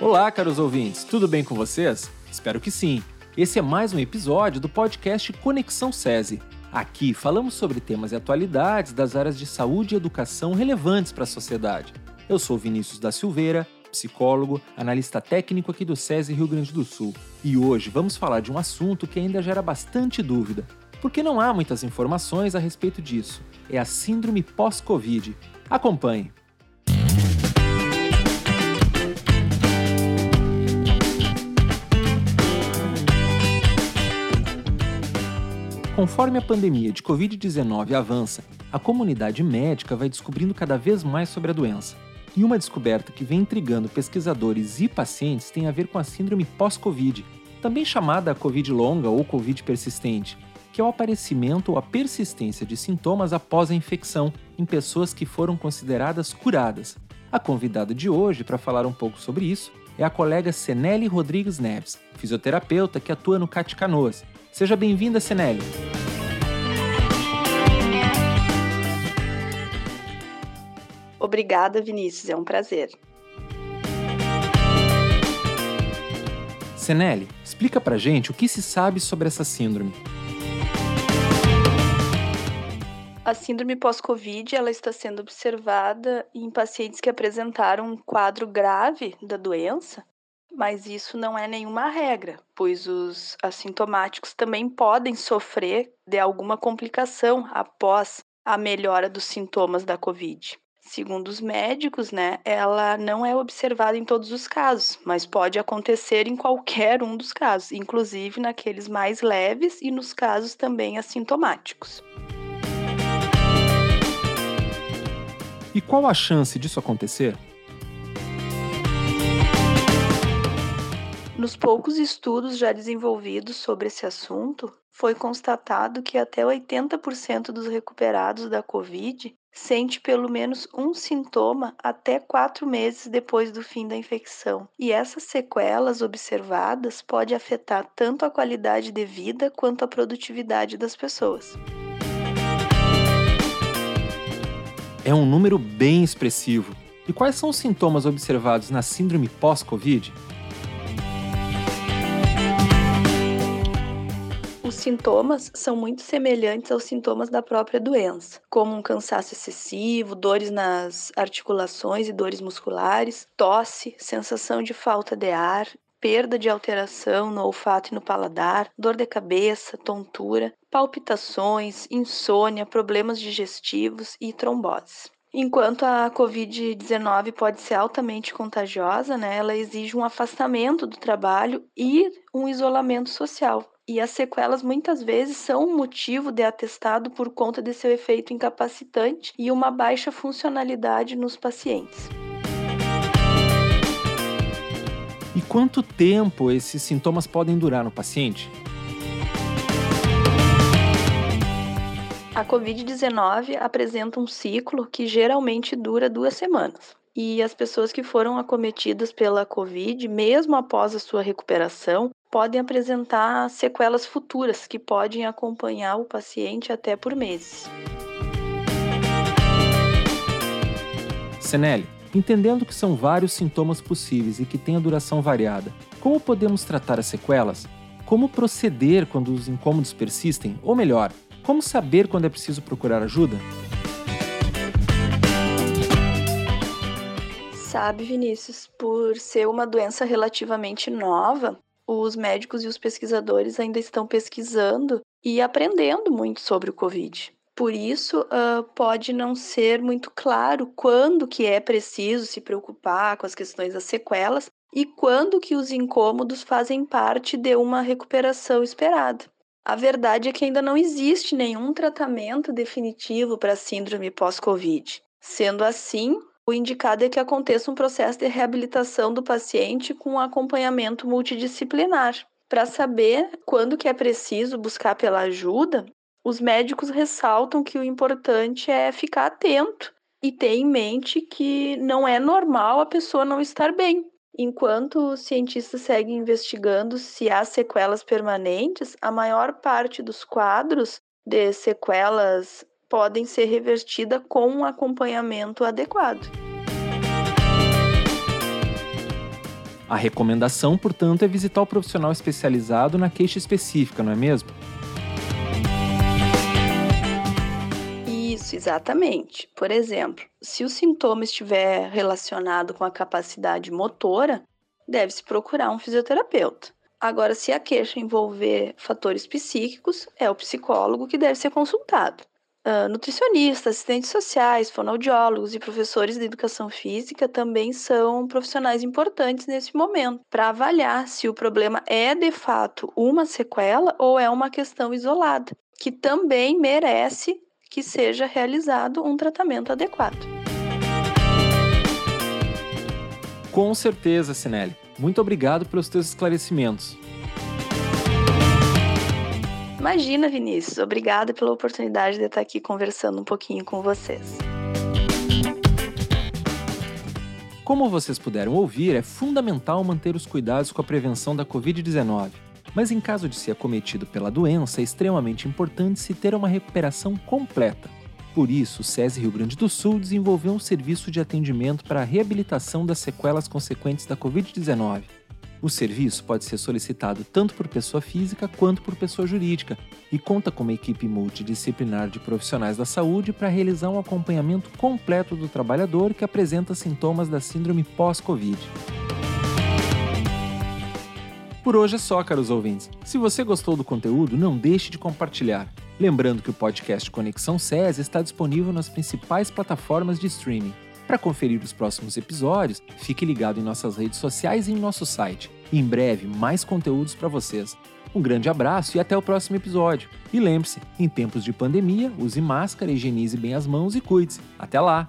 Olá, caros ouvintes, tudo bem com vocês? Espero que sim. Esse é mais um episódio do podcast Conexão SESI. Aqui falamos sobre temas e atualidades das áreas de saúde e educação relevantes para a sociedade. Eu sou Vinícius da Silveira, psicólogo, analista técnico aqui do SESI Rio Grande do Sul. E hoje vamos falar de um assunto que ainda gera bastante dúvida, porque não há muitas informações a respeito disso. É a síndrome pós-Covid. Acompanhe. Conforme a pandemia de Covid-19 avança, a comunidade médica vai descobrindo cada vez mais sobre a doença. E uma descoberta que vem intrigando pesquisadores e pacientes tem a ver com a síndrome pós-Covid, também chamada Covid longa ou Covid persistente, que é o aparecimento ou a persistência de sintomas após a infecção em pessoas que foram consideradas curadas. A convidada de hoje para falar um pouco sobre isso é a colega Seneli Rodrigues Neves, fisioterapeuta que atua no CAT Canoas. Seja bem-vinda, Seneli. Obrigada, Vinícius, é um prazer. Seneli, explica pra gente o que se sabe sobre essa síndrome. A síndrome pós-Covid ela está sendo observada em pacientes que apresentaram um quadro grave da doença, mas isso não é nenhuma regra, pois os assintomáticos também podem sofrer de alguma complicação após a melhora dos sintomas da Covid. Segundo os médicos, né, ela não é observada em todos os casos, mas pode acontecer em qualquer um dos casos, inclusive naqueles mais leves e nos casos também assintomáticos. E qual a chance disso acontecer? Nos poucos estudos já desenvolvidos sobre esse assunto, foi constatado que até 80% dos recuperados da Covid sente pelo menos um sintoma até quatro meses depois do fim da infecção. E essas sequelas observadas podem afetar tanto a qualidade de vida quanto a produtividade das pessoas. É um número bem expressivo. E quais são os sintomas observados na síndrome pós-Covid? Sintomas são muito semelhantes aos sintomas da própria doença, como um cansaço excessivo, dores nas articulações e dores musculares, tosse, sensação de falta de ar, perda de alteração no olfato e no paladar, dor de cabeça, tontura, palpitações, insônia, problemas digestivos e tromboses. Enquanto a Covid-19 pode ser altamente contagiosa, né, ela exige um afastamento do trabalho e um isolamento social, e as sequelas muitas vezes são um motivo de atestado por conta de seu efeito incapacitante e uma baixa funcionalidade nos pacientes. E quanto tempo esses sintomas podem durar no paciente? A Covid-19 apresenta um ciclo que geralmente dura duas semanas. E as pessoas que foram acometidas pela Covid, mesmo após a sua recuperação, podem apresentar sequelas futuras que podem acompanhar o paciente até por meses. Senelli, entendendo que são vários sintomas possíveis e que têm a duração variada, como podemos tratar as sequelas? Como proceder quando os incômodos persistem? Ou melhor, como saber quando é preciso procurar ajuda? Sabe, Vinícius, por ser uma doença relativamente nova, os médicos e os pesquisadores ainda estão pesquisando e aprendendo muito sobre o Covid. Por isso, uh, pode não ser muito claro quando que é preciso se preocupar com as questões das sequelas e quando que os incômodos fazem parte de uma recuperação esperada. A verdade é que ainda não existe nenhum tratamento definitivo para a síndrome pós-Covid. Sendo assim, o indicado é que aconteça um processo de reabilitação do paciente com acompanhamento multidisciplinar. Para saber quando que é preciso buscar pela ajuda, os médicos ressaltam que o importante é ficar atento e ter em mente que não é normal a pessoa não estar bem. Enquanto os cientistas seguem investigando se há sequelas permanentes, a maior parte dos quadros de sequelas podem ser revertidas com um acompanhamento adequado. A recomendação, portanto, é visitar o profissional especializado na queixa específica, não é mesmo? Isso, exatamente. Por exemplo, se o sintoma estiver relacionado com a capacidade motora, deve-se procurar um fisioterapeuta. Agora, se a queixa envolver fatores psíquicos, é o psicólogo que deve ser consultado. Uh, nutricionistas, assistentes sociais, fonoaudiólogos e professores de educação física também são profissionais importantes nesse momento para avaliar se o problema é de fato uma sequela ou é uma questão isolada, que também merece que seja realizado um tratamento adequado. Com certeza, Sinelli. Muito obrigado pelos teus esclarecimentos. Imagina, Vinícius. Obrigada pela oportunidade de estar aqui conversando um pouquinho com vocês. Como vocês puderam ouvir, é fundamental manter os cuidados com a prevenção da Covid-19. Mas em caso de ser acometido pela doença, é extremamente importante se ter uma recuperação completa. Por isso, o SESI Rio Grande do Sul desenvolveu um serviço de atendimento para a reabilitação das sequelas consequentes da Covid-19. O serviço pode ser solicitado tanto por pessoa física quanto por pessoa jurídica e conta com uma equipe multidisciplinar de profissionais da saúde para realizar um acompanhamento completo do trabalhador que apresenta sintomas da síndrome pós-Covid. Por hoje é só, caros ouvintes. Se você gostou do conteúdo, não deixe de compartilhar. Lembrando que o podcast Conexão SES está disponível nas principais plataformas de streaming. Para conferir os próximos episódios, fique ligado em nossas redes sociais e em nosso site. em breve, mais conteúdos para vocês. Um grande abraço e até o próximo episódio. E lembre-se, em tempos de pandemia, use máscara, higienize bem as mãos e cuide-se. Até lá!